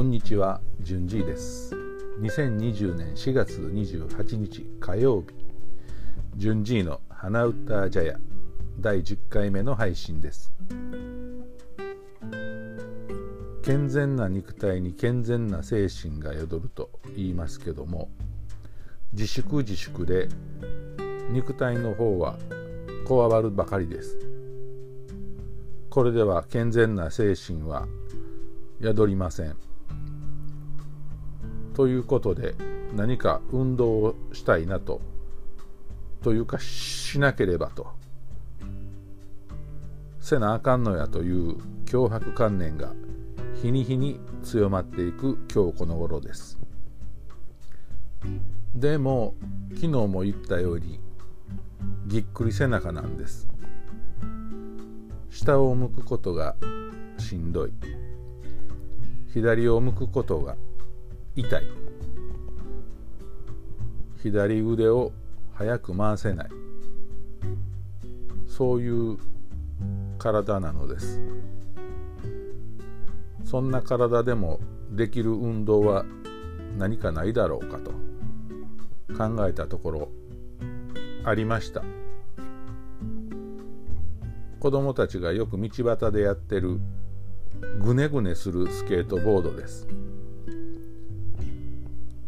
こんにちは、じゅんじいです。2020年4月28日火曜日、じゅんじいの花歌茶屋第10回目の配信です。健全な肉体に健全な精神が宿ると言いますけども、自粛自粛で肉体の方はこわばるばかりです。これでは健全な精神は宿りません。ということで何か運動をしたいなとというかしなければと。せなあかんのやという脅迫観念が日に日に強まっていく今日この頃です。でも昨日も言ったようにぎっくり背中なんです。下を向くことがしんどい。左を向くことが痛い。左腕を早く回せない。そういう体なのです。そんな体でもできる運動は何かないだろうかと考えたところありました。子供たちがよく道端でやってるぐねぐねするスケートボードです。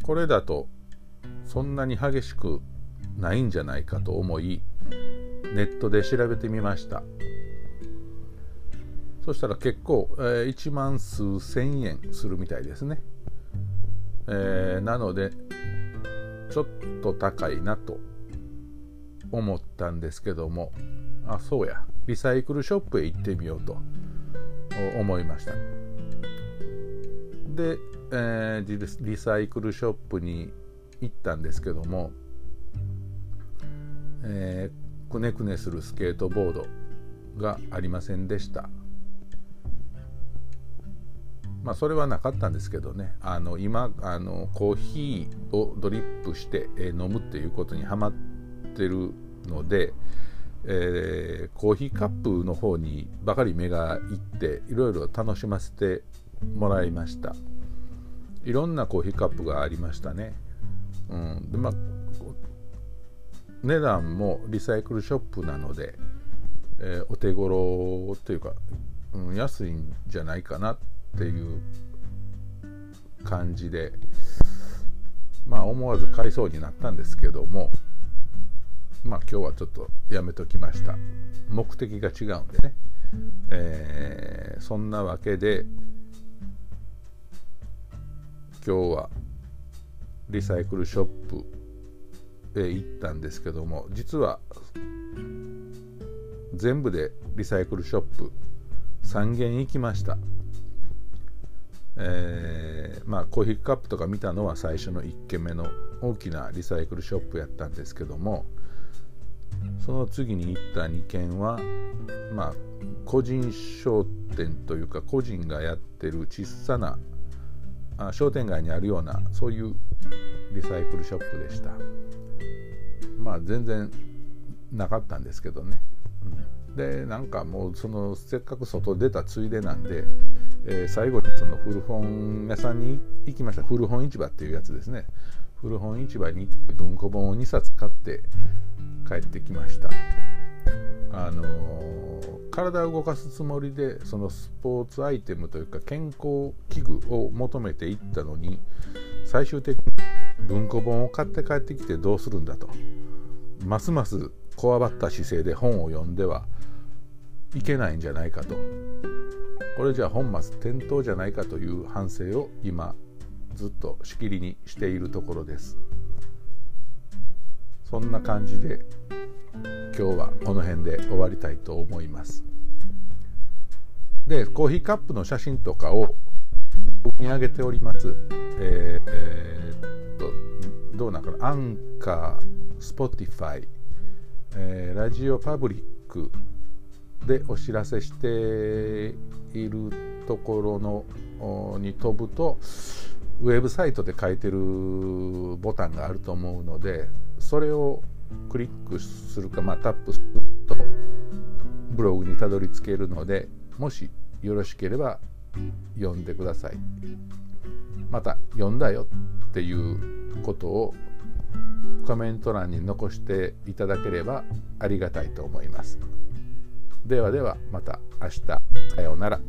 これだとそんなに激しくないんじゃないかと思いネットで調べてみました。そしたら結構、えー、1万数千円するみたいですね、えー、なのでちょっと高いなと思ったんですけどもあそうや。リサイクルショップへ行ってみようと思いました。で、えー、リサイクルショップに行ったんですけども、えー、くねくねするスケートボードがありませんでした。まあそれはなかったんですけどね。あの今あのコーヒーをドリップして飲むっていうことにはまってるので、えー、コーヒーカップの方にばかり目がいっていろいろ楽しませてもらいました。いろんなコーヒーカップがありましたね、うん。でまあ、値段もリサイクルショップなので、えー、お手頃というか、うん、安いんじゃないかなっていう感じでまあ思わず買いそうになったんですけどもまあ今日はちょっとやめときました。目的が違うんでね、えー、そんなわけで今日はリサイクルショップへ行ったんですけども実は全部でリサイクルショップ3軒行きました。えー、まあコーヒーカップとか見たのは最初の1軒目の大きなリサイクルショップやったんですけどもその次に行った2軒はまあ個人商店というか個人がやってる小さな商店街にあるようなそういうリサイクルショップでした。まあ全然なかったんですけどね、うん、でなんかもうそのせっかく外出たついでなんで、えー、最後にその古本屋さんに行きました。古本市場っていうやつですね。古本市場に行って文庫本を2冊買って帰ってきました。あのー、体を動かすつもりでそのスポーツアイテムというか健康器具を求めていったのに最終的に文庫本を買って帰ってきてどうするんだと。ますますこわばった姿勢で本を読んではいけないんじゃないかと。これじゃ本末転倒じゃないかという反省を今ずっとしきりにしているところです。そんな感じで今日はこの辺で終わりたいと思います。でコーヒーカップの写真とかをに上げております。えー、えー、っとどうなんかな？アンカースポティファイ、え、ラジオパブリックでお知らせしているところのに飛ぶとウェブサイトで書いてるボタンがあると思うのでそれをクリックするか、まあ、タップするとブログにたどり着けるのでもしよろしければ読んでください。また読んだよっていうことをコメント欄に残していただければありがたいと思います。ではではまた明日さようなら。